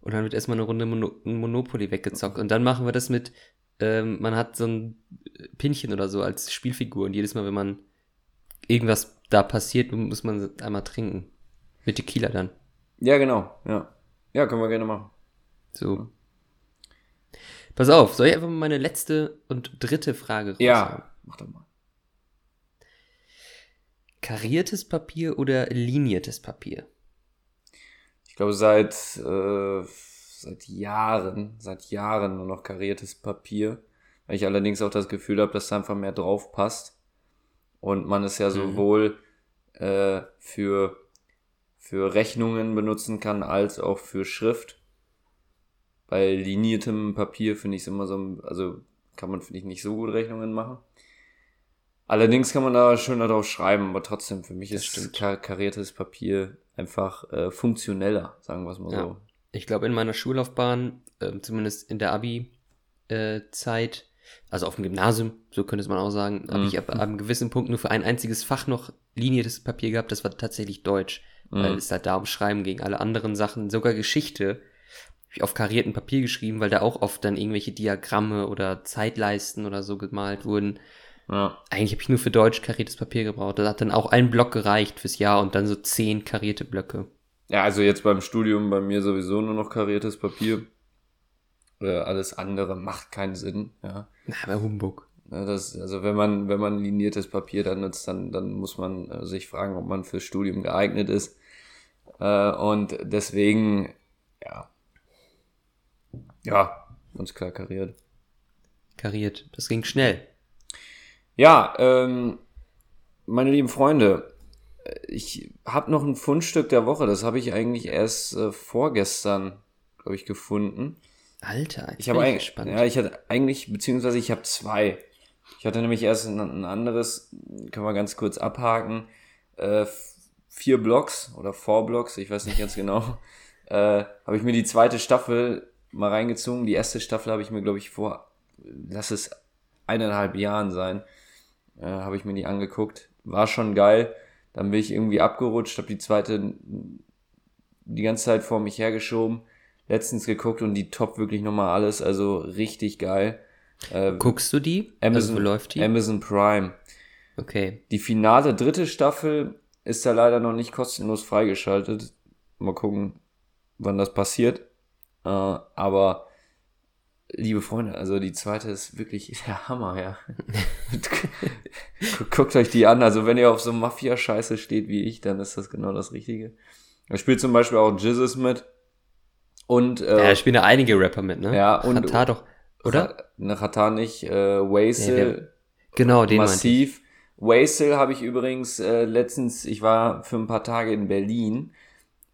Und dann wird erstmal eine Runde Mono Monopoly weggezockt. Und dann machen wir das mit, ähm, man hat so ein Pinchen oder so als Spielfigur. Und jedes Mal, wenn man irgendwas da passiert, muss man einmal trinken. Mit Tequila dann. Ja, genau. Ja. Ja, können wir gerne machen. So. Pass auf, soll ich einfach mal meine letzte und dritte Frage raushauen? Ja, mach doch mal. Kariertes Papier oder liniertes Papier? Ich glaube, seit, äh, seit Jahren, seit Jahren nur noch kariertes Papier. Weil ich allerdings auch das Gefühl habe, dass da einfach mehr drauf passt. Und man es ja sowohl äh, für, für Rechnungen benutzen kann, als auch für Schrift. Bei liniertem Papier finde ich es immer so, also kann man, finde ich, nicht so gut Rechnungen machen. Allerdings kann man da schöner drauf schreiben, aber trotzdem, für mich ist kar kariertes Papier einfach äh, funktioneller, sagen wir es mal Ja. so. Ich glaube, in meiner Schullaufbahn, ähm, zumindest in der Abi-Zeit, also auf dem Gymnasium, so könnte es man auch sagen, habe Mhm. ich ab, ab einem gewissen Punkt nur für ein einziges Fach noch liniertes Papier gehabt. Das war tatsächlich Deutsch, weil Mhm. es halt da um Schreiben ging. Alle anderen Sachen, sogar Geschichte, habe ich auf kariertem Papier geschrieben, weil da auch oft dann irgendwelche Diagramme oder Zeitleisten oder so gemalt wurden. Ja. Eigentlich habe ich nur für Deutsch kariertes Papier gebraucht. Da hat dann auch ein Block gereicht fürs Jahr und dann so zehn karierte Blöcke. ja, also jetzt beim Studium bei mir sowieso nur noch kariertes Papier. Äh, alles andere macht keinen Sinn, ja. Na, aber Humbug. Ja, Das, also wenn man, wenn man liniertes Papier dann nutzt, dann, dann muss man äh, sich fragen, ob man fürs Studium geeignet ist. Äh, und deswegen, ja. Ja, ganz klar kariert. Kariert. Das ging schnell. Ja, ähm, meine lieben Freunde, ich habe noch ein Fundstück der Woche. Das habe ich eigentlich erst äh, vorgestern, glaube ich, gefunden. Alter, Ich bin habe ich eigentlich, gespannt. ja, ich hatte eigentlich, beziehungsweise ich habe zwei. Ich hatte nämlich erst ein, ein anderes, können wir ganz kurz abhaken, äh, vier Blocks oder four Blocks, ich weiß nicht ganz genau, äh, habe ich mir die zweite Staffel mal reingezogen. Die erste Staffel habe ich mir, glaube ich, vor, lass es eineinhalb Jahren sein, äh, habe ich mir die angeguckt. War schon geil. Dann bin ich irgendwie abgerutscht, habe die zweite die ganze Zeit vor mich hergeschoben. Letztens geguckt und die top wirklich nochmal alles, also richtig geil. Äh, Guckst du die? also Amazon, wo läuft die? Amazon Prime. okay. Die finale dritte Staffel ist da leider noch nicht kostenlos freigeschaltet. Mal gucken, wann das passiert. Äh, aber liebe Freunde, also die zweite ist wirklich der Hammer, ja. Guckt euch die an. Also wenn ihr auf so Mafia-Scheiße steht wie ich, dann ist das genau das Richtige. Da spielt zum Beispiel auch Jizzes mit. Und Ja, äh, da spielen ja einige Rapper mit, ne? Ja, und- Hatar doch, oder? Ne, Katar nicht, äh, Waisel. Nee, Genau, den massiv. Wasel habe ich übrigens äh, letztens, ich war für ein paar Tage in Berlin.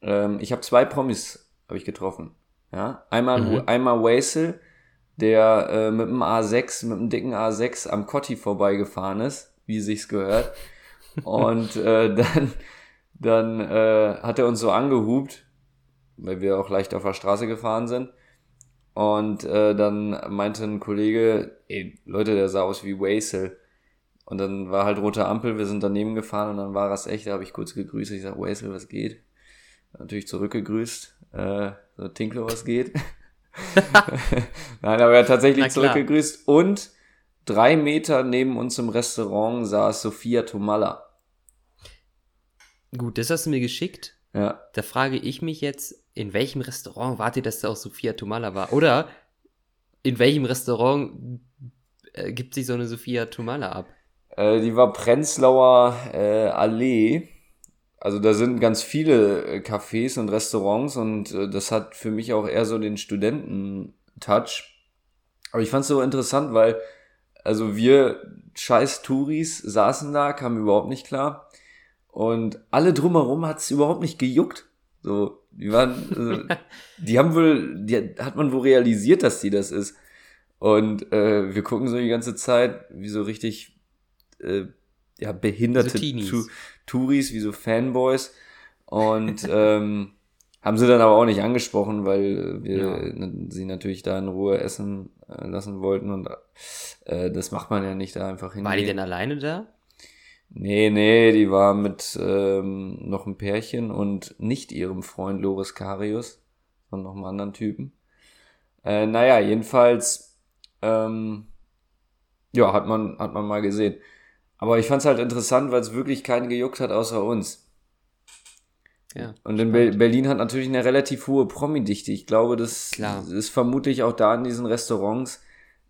Ähm, ich habe zwei Promis habe ich getroffen. Ja, einmal Mhm. einmal Wasel, der äh, mit dem A6, mit dem dicken A6 am Cotti vorbeigefahren ist, wie sich's gehört. Und äh, dann dann äh, hat er uns so angehupt, weil wir auch leicht auf der Straße gefahren sind. Und äh, dann meinte ein Kollege, ey, Leute, der sah aus wie Wasel. Und dann war halt rote Ampel, wir sind daneben gefahren und dann war das echt, da habe ich kurz gegrüßt. Ich sag, Wasel, was geht? Natürlich zurückgegrüßt. Äh, so, Tinklo, was geht? Nein, aber er hat tatsächlich zurückgegrüßt. Und drei Meter neben uns im Restaurant saß Sophia Tomalla. Gut, das hast du mir geschickt. Ja, Da frage ich mich jetzt, in welchem Restaurant wartet, dass da auch Sophia Tomala war? Oder in welchem Restaurant äh, gibt sich so eine Sophia Tomala ab? Äh, die war Prenzlauer äh, Allee. Also da sind ganz viele äh, Cafés und Restaurants und äh, das hat für mich auch eher so den Studenten-Touch. Aber ich fand es so interessant, weil also wir scheiß Touris saßen da, kamen überhaupt nicht klar. Und alle drumherum hat es überhaupt nicht gejuckt. So, die waren, äh, die haben wohl, die hat man wohl realisiert, dass die das ist. Und äh, wir gucken so die ganze Zeit, wie so richtig äh, ja, behinderte So Teenies. Touris, wie so Fanboys. Und ähm, haben sie dann aber auch nicht angesprochen, weil wir Ja. sie natürlich da in Ruhe essen äh, lassen wollten. Und äh, das macht man ja nicht da einfach hin. War die denn alleine da? Nee, nee, die war mit ähm, noch ein Pärchen und nicht ihrem Freund Loris Karius, sondern noch einem anderen Typen. Äh, naja, jedenfalls, ähm, ja, hat man, hat man mal gesehen. Aber ich fand's halt interessant, weil es wirklich keinen gejuckt hat außer uns. Ja. Und in Be Berlin hat natürlich eine relativ hohe Promi-Dichte. Ich glaube, das Klar. ist vermutlich auch da in diesen Restaurants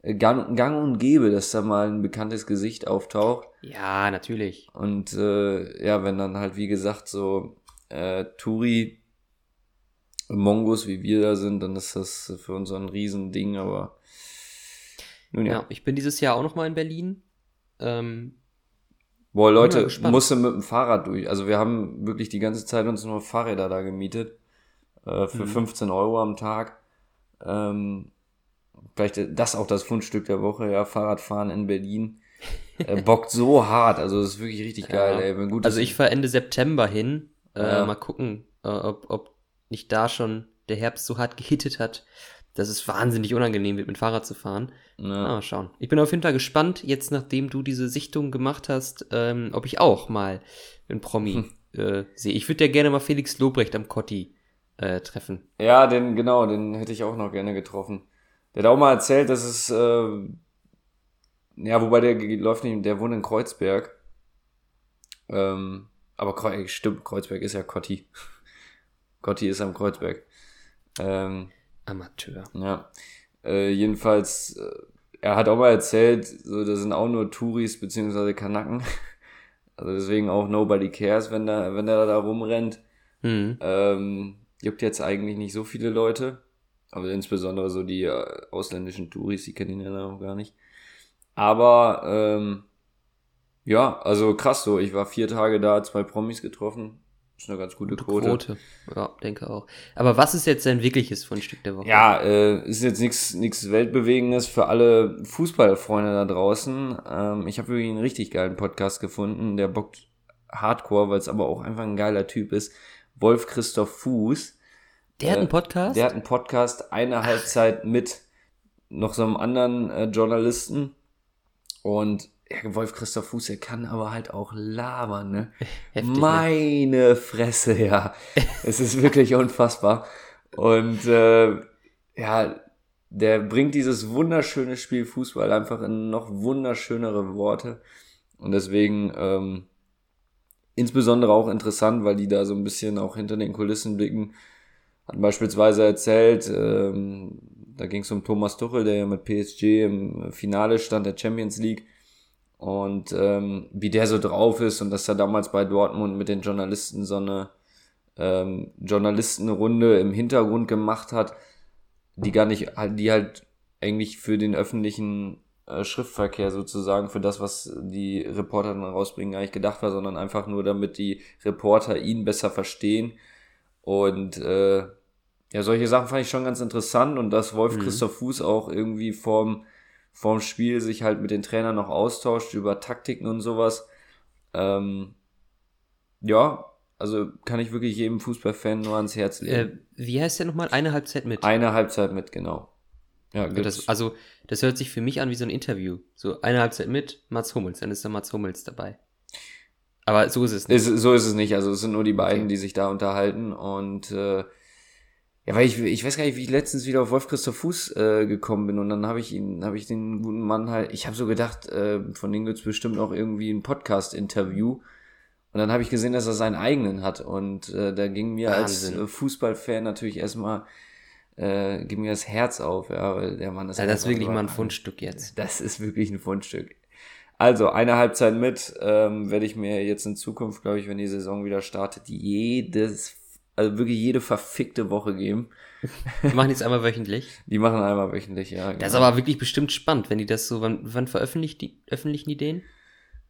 äh, gang, gang und gäbe, dass da mal ein bekanntes Gesicht auftaucht. Ja, natürlich. Und äh, ja, wenn dann halt, wie gesagt, so äh, Touri Mongos wie wir da sind, dann ist das für uns so ein Riesending, aber nun Ja. ja. ich bin dieses Jahr auch noch mal in Berlin. Ähm, Boah, Leute, musste mit dem Fahrrad durch. Also wir haben wirklich die ganze Zeit uns nur Fahrräder da gemietet. Äh, für Mhm. 15 Euro am Tag. Ähm, vielleicht das auch das Fundstück der Woche, ja, Fahrradfahren in Berlin. Äh, bockt so hart, also das ist wirklich richtig geil, Ja. ey. Also ich fahre Ende September hin. Äh, Ja. Mal gucken, äh, ob, ob nicht da schon der Herbst so hart gehittet hat, dass es wahnsinnig unangenehm wird, mit Fahrrad zu fahren. ne, Ah, Mal schauen. Ich bin auf jeden Fall gespannt, jetzt nachdem du diese Sichtung gemacht hast, ähm, ob ich auch mal einen Promi Hm. äh, sehe. Ich würde ja gerne mal Felix Lobrecht am Cotti äh, treffen. Ja, den, genau, den hätte ich auch noch gerne getroffen. Der hat auch mal erzählt, dass es, äh, ja, wobei der läuft nicht, der wohnt in Kreuzberg. Ähm, aber Kreu stimmt, Kreuzberg ist ja Cotti. Cotti ist am Kreuzberg. Ähm, Amateur. ja. Äh, jedenfalls, äh, er hat auch mal erzählt, so, das sind auch nur Touris beziehungsweise Kanaken. Also deswegen auch nobody cares, wenn der, wenn der da rumrennt. Hm. Ähm, juckt jetzt eigentlich nicht so viele Leute. Aber insbesondere so die äh, ausländischen Touris, die kennen ihn ja noch gar nicht. Aber ähm, ja, also krass so. Ich war vier Tage da, zwei Promis getroffen. Ist eine ganz gute Quote. Quote. Ja, denke auch. Aber was ist jetzt sein wirkliches Fundstück der Woche? Ja, äh, ist jetzt nichts Weltbewegendes für alle Fußballfreunde da draußen. Ähm, ich habe wirklich einen richtig geilen Podcast gefunden. Der bockt Hardcore, weil es aber auch einfach ein geiler Typ ist. Wolf Christoph Fuß. Der hat Äh, einen Podcast? Der hat einen Podcast, eine Halbzeit mit noch so einem anderen äh, Journalisten. Und ja, Wolf Christoph Fuß, der kann aber halt auch labern, ne? Heftig, ne? Meine Fresse, ja. es ist wirklich unfassbar. Und äh, ja, der bringt dieses wunderschöne Spiel Fußball einfach in noch wunderschönere Worte. Und deswegen ähm, insbesondere auch interessant, weil die da so ein bisschen auch hinter den Kulissen blicken. Hat beispielsweise erzählt, ähm, da ging es um Thomas Tuchel, der ja mit PSG im Finale stand der Champions League und ähm, wie der so drauf ist und dass er damals bei Dortmund mit den Journalisten so eine ähm, Journalistenrunde im Hintergrund gemacht hat, die gar nicht, die halt eigentlich für den öffentlichen äh, Schriftverkehr sozusagen für das, was die Reporter dann rausbringen, gar nicht gedacht war, sondern einfach nur, damit die Reporter ihn besser verstehen. Und äh, ja, solche Sachen fand ich schon ganz interessant und dass Wolf mhm. Christoph Fuß auch irgendwie vorm, vorm Spiel sich halt mit den Trainern noch austauscht über Taktiken und sowas. Ähm, ja, also kann ich wirklich jedem Fußballfan nur ans Herz legen. Äh, wie heißt der nochmal? Eine Halbzeit mit. Eine Halbzeit mit, genau. Ja, das, also, das hört sich für mich an wie so ein Interview. So eine Halbzeit mit Mats Hummels, dann ist da Mats Hummels dabei. Aber so ist es nicht. Ist, so ist es nicht. Also es sind nur die beiden, okay. die sich da unterhalten. Und äh, ja, weil ich, ich weiß gar nicht, wie ich letztens wieder auf Wolf Christoph Fuß äh, gekommen bin und dann habe ich ihn, habe ich den guten Mann halt, ich habe so gedacht, äh, von dem gibt's bestimmt auch irgendwie ein Podcast-Interview. Und dann habe ich gesehen, dass er seinen eigenen hat. Und äh, da ging mir Wahnsinn. als Fußballfan natürlich erstmal äh, ging mir das Herz auf, ja, weil der Mann ist. Ja, das ist wirklich mal ein Fundstück jetzt. Das ist wirklich ein Fundstück. Also, eine Halbzeit mit ähm, werde ich mir jetzt in Zukunft, glaube ich, wenn die Saison wieder startet, jedes, also wirklich jede verfickte Woche geben. Die machen jetzt einmal wöchentlich? Die machen einmal wöchentlich, ja. Das genau. ist aber wirklich bestimmt spannend, wenn die das so, wann, wann veröffentlichen die, öffentlichen die den?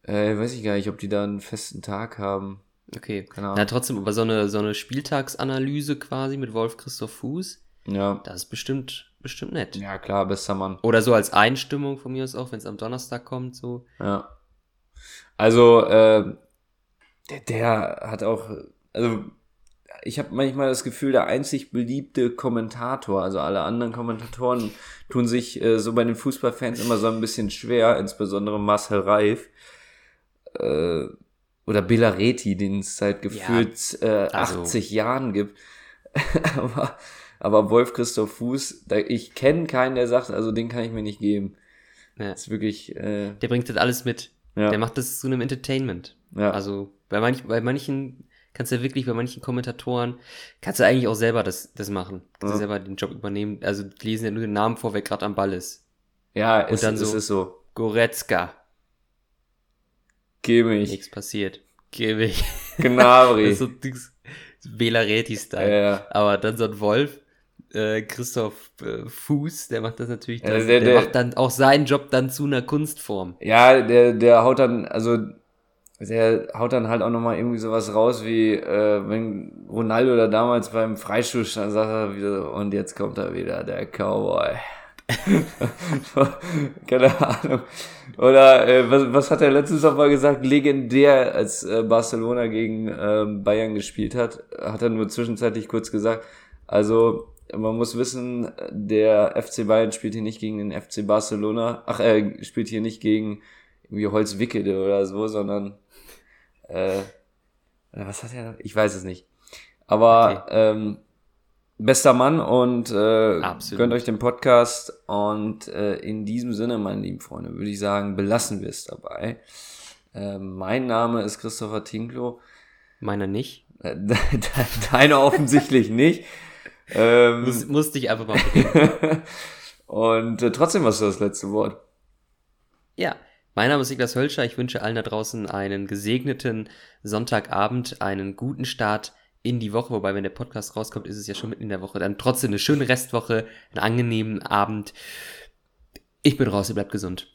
Äh, weiß ich gar nicht, ob die da einen festen Tag haben. Okay. Keine Ahnung. Na, trotzdem, aber so eine, so eine Spieltagsanalyse quasi mit Wolf Christoph Fuß. Ja. Das ist bestimmt, bestimmt nett. Ja, klar, besser Mann. Oder so als Einstimmung von mir aus auch, wenn es am Donnerstag kommt, so. Ja. Also, äh, der, der hat auch, also, ich habe manchmal das Gefühl, der einzig beliebte Kommentator, also alle anderen Kommentatoren tun sich äh, so bei den Fußballfans immer so ein bisschen schwer, insbesondere Marcel Reif äh, oder Bilareti, den es seit gefühlt ja, äh, 80 also. Jahren gibt. Aber aber Wolf Christoph Fuß, da, ich kenne keinen, der sagt, also den kann ich mir nicht geben. Ja. Das ist wirklich. Äh, der bringt das alles mit. Ja. Der macht das zu einem Entertainment. Ja. Also bei, manch, bei manchen kannst du wirklich, bei manchen Kommentatoren, kannst du eigentlich auch selber das, das machen. Kannst ja. du selber den Job übernehmen. Also die lesen ja nur den Namen vor, wer gerade am Ball ist. Ja, Und ist, dann so, es ist so. Goretzka. Geh mich. Nichts passiert. Geh mich. Gnabry. das ist so Velareti-Style. Ja, ja. Aber dann so ein Wolf, äh, Christoph äh, Fuß, der macht das natürlich, das, ja, der, der, der, macht dann auch seinen Job dann zu einer Kunstform. Ja, der, der haut dann, also der haut dann halt auch nochmal irgendwie sowas raus, wie äh, wenn Ronaldo da damals beim Freistoß dann sagt er wieder, und jetzt kommt er wieder, der Cowboy. Keine Ahnung. Oder äh, was, was hat er letztens noch mal gesagt? Legendär, als äh, Barcelona gegen äh, Bayern gespielt hat, hat er nur zwischenzeitlich kurz gesagt, also man muss wissen, der FC Bayern spielt hier nicht gegen den FC Barcelona. Ach, er spielt hier nicht gegen irgendwie Holzwickede oder so, sondern äh, was hat er? Ich weiß es nicht. Aber okay. ähm, bester Mann und äh, gönnt euch den Podcast. Und äh, in diesem Sinne, meine lieben Freunde, würde ich sagen, belassen wir es dabei. Äh, mein Name ist Christopher Tinklo. Meiner nicht. Deine offensichtlich nicht. Ähm, Muss, musste ich einfach mal. Und äh, trotzdem hast du das letzte Wort. Ja, mein Name ist Niklas Hölscher. Ich wünsche allen da draußen einen gesegneten Sonntagabend, einen guten Start in die Woche. Wobei, wenn der Podcast rauskommt, ist es ja schon mitten in der Woche. Dann trotzdem eine schöne Restwoche, einen angenehmen Abend. Ich bin raus, ihr bleibt gesund.